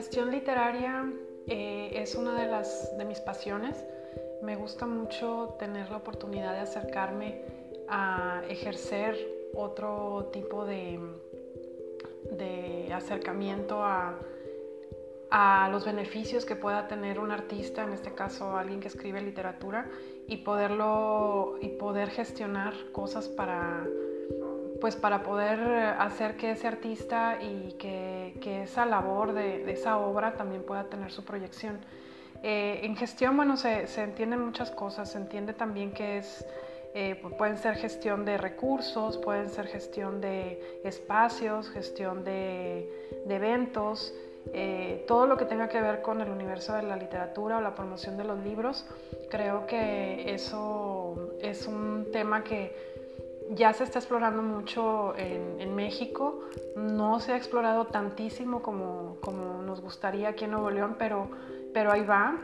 Gestión literaria eh, es una de, las, de mis pasiones. Me gusta mucho tener la oportunidad de acercarme a ejercer otro tipo de, de acercamiento a, a los beneficios que pueda tener un artista, en este caso alguien que escribe literatura, y poderlo y poder gestionar cosas para pues para poder hacer que ese artista y que, esa labor de, esa obra también pueda tener su proyección. Eh, en gestión, bueno, se, se, entienden muchas cosas, se entiende también que es, eh, pueden ser gestión de recursos, pueden ser gestión de espacios, gestión de, eventos, eh, todo lo que tenga que ver con el universo de la literatura o la promoción de los libros, creo que eso es un tema que ya se está explorando mucho en, México, no se ha explorado tantísimo como, como, nos gustaría aquí en Nuevo León, pero, pero ahí va.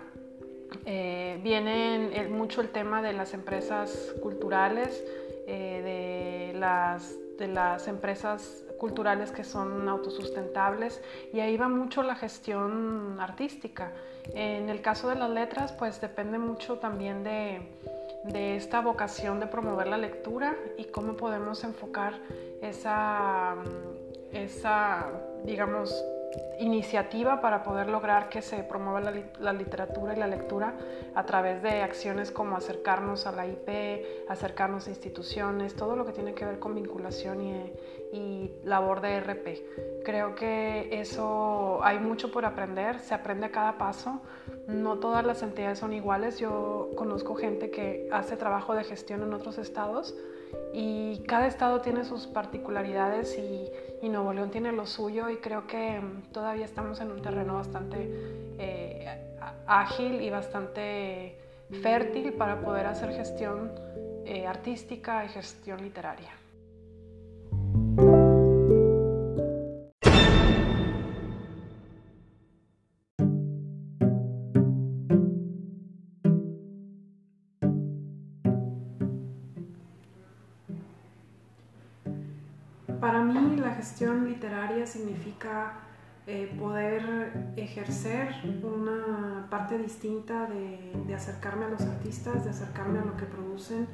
Eh, viene mucho el tema de las empresas culturales, eh, de, las, de las empresas culturales que son autosustentables y ahí va mucho la gestión artística. En el caso de las letras, pues depende mucho también de, de esta vocación de promover la lectura y cómo podemos enfocar esa, esa digamos, iniciativa para poder lograr que se promueva la, literatura y la lectura a través de acciones como acercarnos a la IP, acercarnos a instituciones, todo lo que tiene que ver con vinculación y, y labor de RP. Creo que eso hay mucho por aprender, se aprende a cada paso, no todas las entidades son iguales, yo conozco gente que hace trabajo de gestión en otros estados y cada estado tiene sus particularidades y, Nuevo León tiene lo suyo y creo que mm, todavía estamos en un terreno bastante eh, ágil y bastante fértil para poder hacer gestión eh, artística y gestión literaria. La gestión literaria significa eh, poder ejercer una parte distinta de, acercarme a los artistas, de acercarme a lo que producen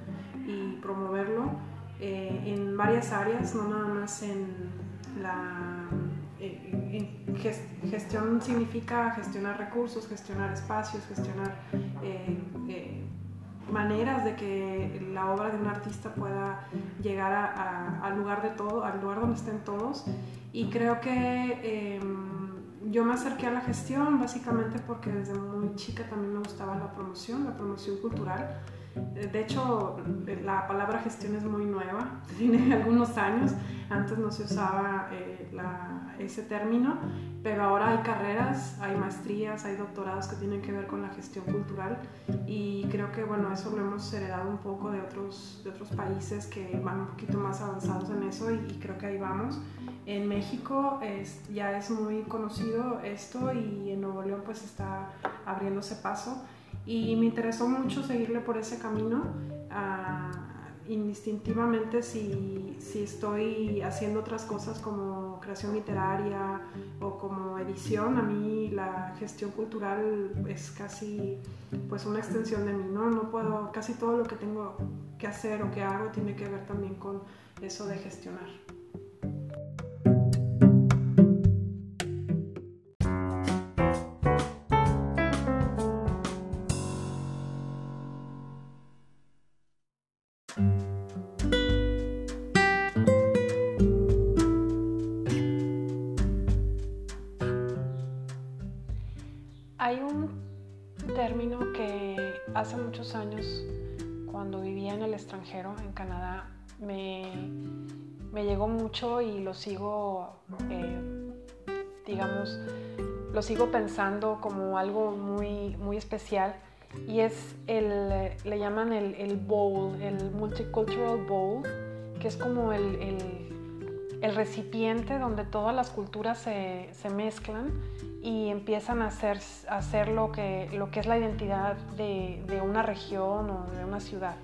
y promoverlo eh, en varias áreas, no nada más en la eh, gestión significa gestionar recursos, gestionar espacios, gestionar maneras de que la obra de un artista pueda llegar al lugar de todo, al lugar donde estén todos. Y creo que em, yo me acerqué a la gestión básicamente porque desde muy chica también me gustaba la promoción, la promoción cultural. De hecho, la palabra gestión es muy nueva, tiene algunos años. Antes no se usaba eh, ese término, pero ahora hay carreras, hay maestrías, hay doctorados que tienen que ver con la gestión cultural y creo que bueno, eso lo hemos heredado un poco de otros, de otros países que van un poquito más avanzados en eso y, y creo que ahí vamos. En México es, ya es muy conocido esto y en Nuevo León pues está abriéndose paso y me interesó mucho seguirle por ese camino. Uh, indistintivamente si, si, estoy haciendo otras cosas como creación literaria o como edición, a mí la gestión cultural es casi pues una extensión de mí, ¿no? No puedo, casi todo lo que tengo que hacer o que hago tiene que ver también con eso de gestionar. Años, cuando vivía en el extranjero, en Canadá, me, llegó mucho y lo sigo, eh, digamos, lo sigo pensando como algo muy, muy especial. Y es el, le llaman el, bowl, el Multicultural Bowl, que es como el, recipiente donde todas las culturas se, se mezclan y empiezan a hacer, a hacer lo, que, lo que es la identidad de, de, una región o de una ciudad.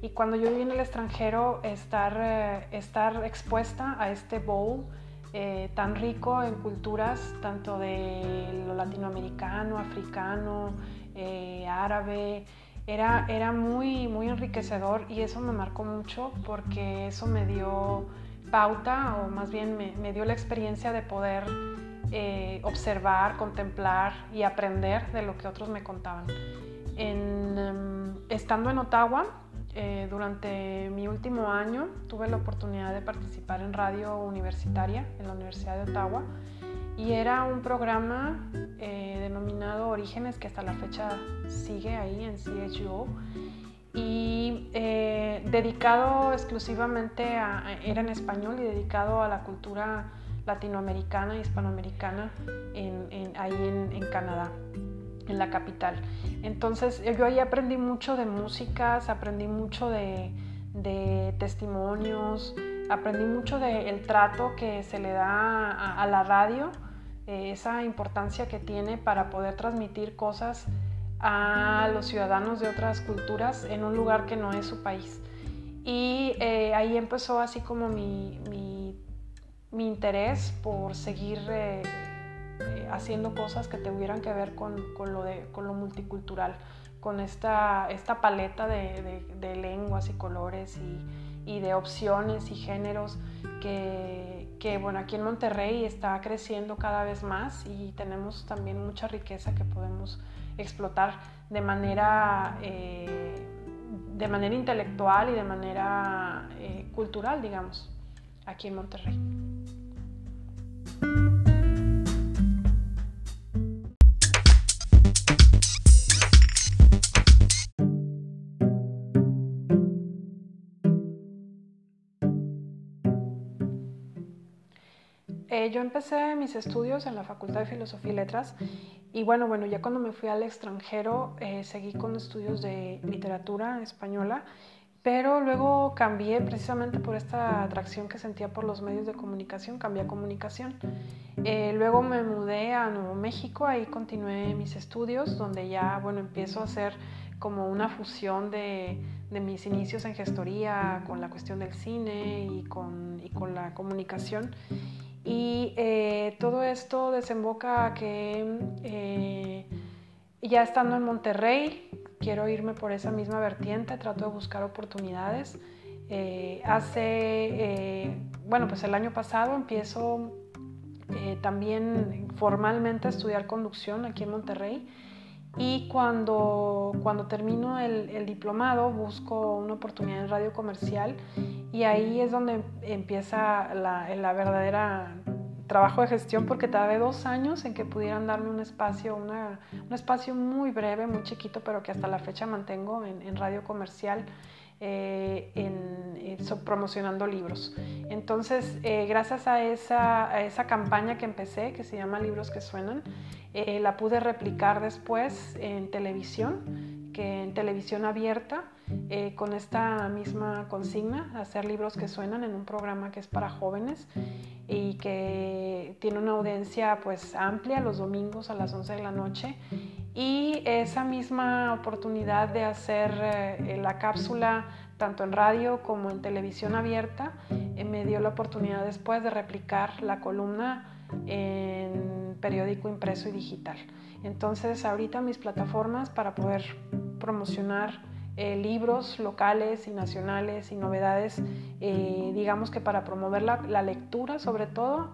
Y cuando yo viví en el extranjero, estar, eh, estar expuesta a este bowl eh, tan rico en culturas, tanto de lo latinoamericano, africano, eh, árabe, era, era muy, muy enriquecedor y eso me marcó mucho porque eso me dio pauta o más bien me, dio la experiencia de poder eh, observar, contemplar y aprender de lo que otros me contaban. En, em, estando en Ottawa, eh, durante mi último año tuve la oportunidad de participar en radio universitaria en la Universidad de Ottawa y era un programa eh, denominado Orígenes que hasta la fecha sigue ahí en CHU y eh, dedicado exclusivamente a, era en español y dedicado a la cultura latinoamericana e hispanoamericana en, ahí en, Canadá, en la capital. Entonces yo ahí aprendí mucho de músicas, aprendí mucho de, de testimonios, aprendí mucho del trato que se le da a la radio eh, esa importancia que tiene para poder transmitir cosas a los ciudadanos de otras culturas en un lugar que no es su país. Y eh, ahí empezó así como mi, mi, interés por seguir eh, haciendo cosas que tuvieran que ver con, con, lo, de, con lo multicultural, con esta, esta paleta de lenguas y colores y, y de opciones y géneros que que bueno, aquí en Monterrey está creciendo cada vez más y tenemos también mucha riqueza que podemos explotar de manera, eh, de manera intelectual y de manera eh, cultural, digamos, aquí en Monterrey. Eh, yo empecé mis estudios en la Facultad de Filosofía y Letras y bueno, bueno, ya cuando me fui al extranjero eh, seguí con estudios de literatura española, pero luego cambié precisamente por esta atracción que sentía por los medios de comunicación, cambié comunicación. Eh, luego me mudé a Nuevo México, ahí continué mis estudios, donde ya, bueno, empiezo a hacer como una fusión de, de mis inicios en gestoría con la cuestión del cine y con, y con la comunicación. Y eh, todo esto desemboca a que eh, ya estando en Monterrey, quiero irme por esa misma vertiente, trato de buscar oportunidades. Eh, hace, bueno, pues el año pasado empiezo también formalmente a estudiar conducción aquí en Monterrey y cuando, cuando termino el, el, diplomado busco una oportunidad en radio comercial y ahí es donde empieza la, la verdadera trabajo de gestión porque tardé dos años en que pudieran darme un espacio, una, un espacio muy breve, muy chiquito, pero que hasta la fecha mantengo en, en radio comercial. Eh, en, promocionando libros. Entonces, eh, gracias a esa, a esa, campaña que empecé, que se llama Libros que Suenan, eh, la pude replicar después en televisión, que en televisión abierta, con esta misma consigna, hacer libros que suenan en un programa que es para jóvenes y que tiene una audiencia pues amplia los domingos a las 11 de la noche y esa misma oportunidad de hacer eh, la cápsula tanto en radio como en televisión abierta eh, me dio la oportunidad después de replicar la columna en periódico impreso y digital. Entonces ahorita mis plataformas para poder promocionar eh, libros locales y nacionales y novedades, digamos que para promover la, la lectura sobre todo,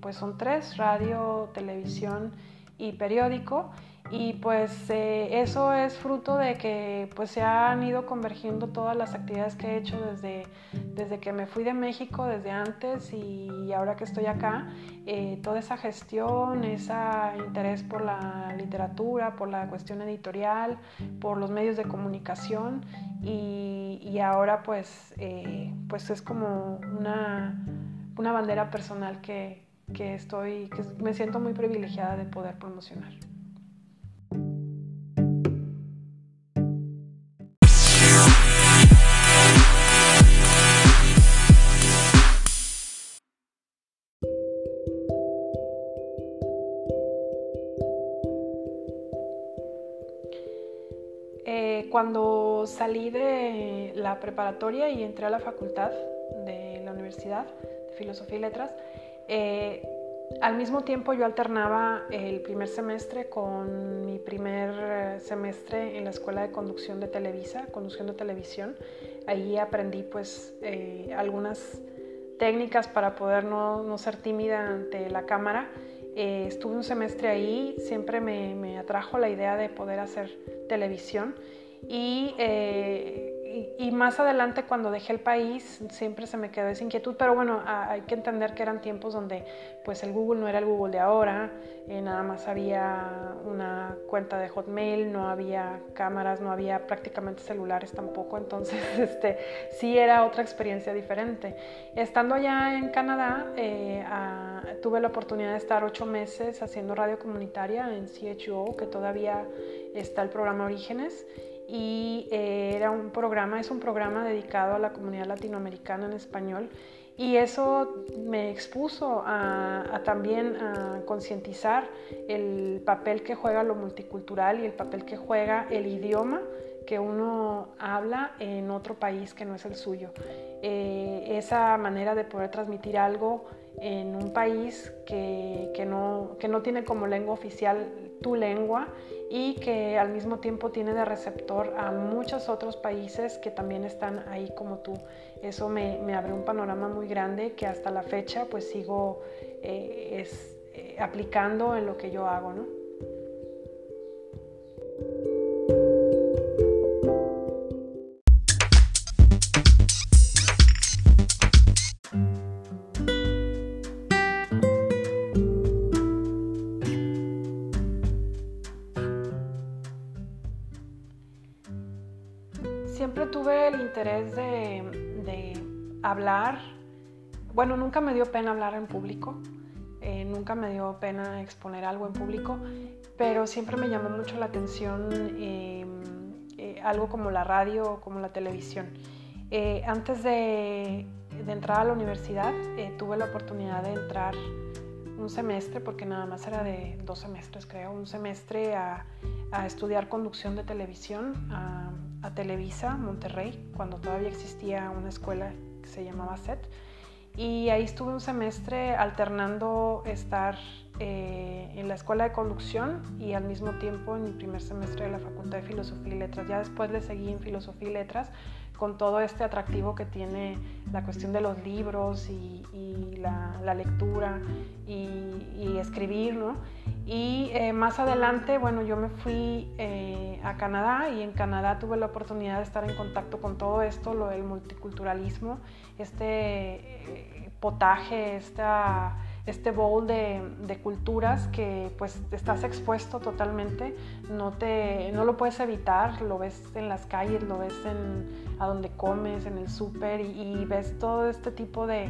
pues son tres, radio, televisión y periódico y pues eh, eso es fruto de que pues se han ido convergiendo todas las actividades que he hecho desde, desde que me fui de México, desde antes y ahora que estoy acá, eh, toda esa gestión, ese interés por la literatura, por la cuestión editorial, por los medios de comunicación y, ahora pues, eh, pues es como una, una bandera personal que, que estoy, que me siento muy privilegiada de poder promocionar. Cuando salí de la preparatoria y entré a la facultad de la universidad de Filosofía y Letras, eh, al mismo tiempo yo alternaba el primer semestre con mi primer semestre en la Escuela de Conducción de Televisa, Conducción de Televisión. Ahí aprendí pues eh, algunas técnicas para poder no, no, ser tímida ante la cámara. estuve un semestre ahí, siempre me, me atrajo la idea de poder hacer televisión y, eh, y, más adelante cuando dejé el país siempre se me quedó esa inquietud, pero bueno, hay que entender que eran tiempos donde pues el Google no era el Google de ahora, eh, nada más había una cuenta de Hotmail, no había cámaras, no había prácticamente celulares tampoco, entonces este, sí era otra experiencia diferente. Estando allá en Canadá, eh, tuve la oportunidad de estar ocho meses haciendo radio comunitaria en CHO, que todavía está el programa Orígenes y eh, era un programa, es un programa dedicado a la comunidad latinoamericana en español y eso me expuso a, también a concientizar el papel que juega lo multicultural y el papel que juega el idioma que uno habla en otro país que no es el suyo. Eh, esa manera de poder transmitir algo en un país que, no, que no tiene como lengua oficial tu lengua y que al mismo tiempo tiene de receptor a muchos otros países que también están ahí como tú. Eso me, abre un panorama muy grande que hasta la fecha pues sigo eh, es, eh, aplicando en lo que yo hago, ¿no? Hablar. Bueno, nunca me dio pena hablar en público, eh, nunca me dio pena exponer algo en público, pero siempre me llamó mucho la atención em, eh, algo como la radio o como la televisión. Eh, antes de, entrar a la universidad, tuve la oportunidad de entrar un semestre, porque nada más era de dos semestres creo, un semestre a, estudiar conducción de televisión a Televisa, Monterrey, cuando todavía existía una escuela que se llamaba SET. Y ahí estuve un semestre alternando estar eh, en la escuela de conducción y al mismo tiempo en mi primer semestre de la Facultad de Filosofía y Letras. Ya después le seguí en Filosofía y Letras con todo este atractivo que tiene la cuestión de los libros y, la, lectura y, escribir, ¿no? Y eh, más adelante, bueno, yo me fui eh, a Canadá y en Canadá tuve la oportunidad de estar en contacto con todo esto, lo del multiculturalismo, este eh, potaje, esta este bowl de, culturas que pues estás expuesto totalmente, no, te, no lo puedes evitar, lo ves en las calles, lo ves en, a donde comes, en el súper y, ves todo este tipo de,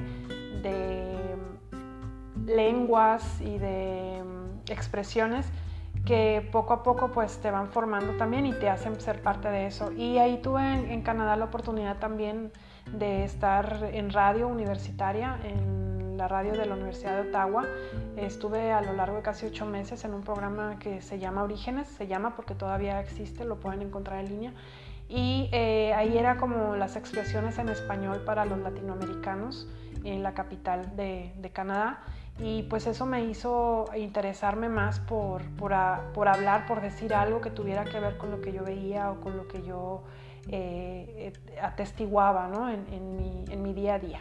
lenguas y de mm, expresiones que poco a poco pues te van formando también y te hacen ser parte de eso. Y ahí tuve en, en Canadá la oportunidad también de estar en radio universitaria, en la radio de la Universidad de Ottawa. Estuve a lo largo de casi ocho meses en un programa que se llama Orígenes, se llama porque todavía existe, lo pueden encontrar en línea. Y eh, ahí era como las expresiones en español para los latinoamericanos en la capital de, Canadá. Y pues eso me hizo interesarme más por, por, hablar, por decir algo que tuviera que ver con lo que yo veía o con lo que yo eh, atestiguaba ¿no? en mi día a día.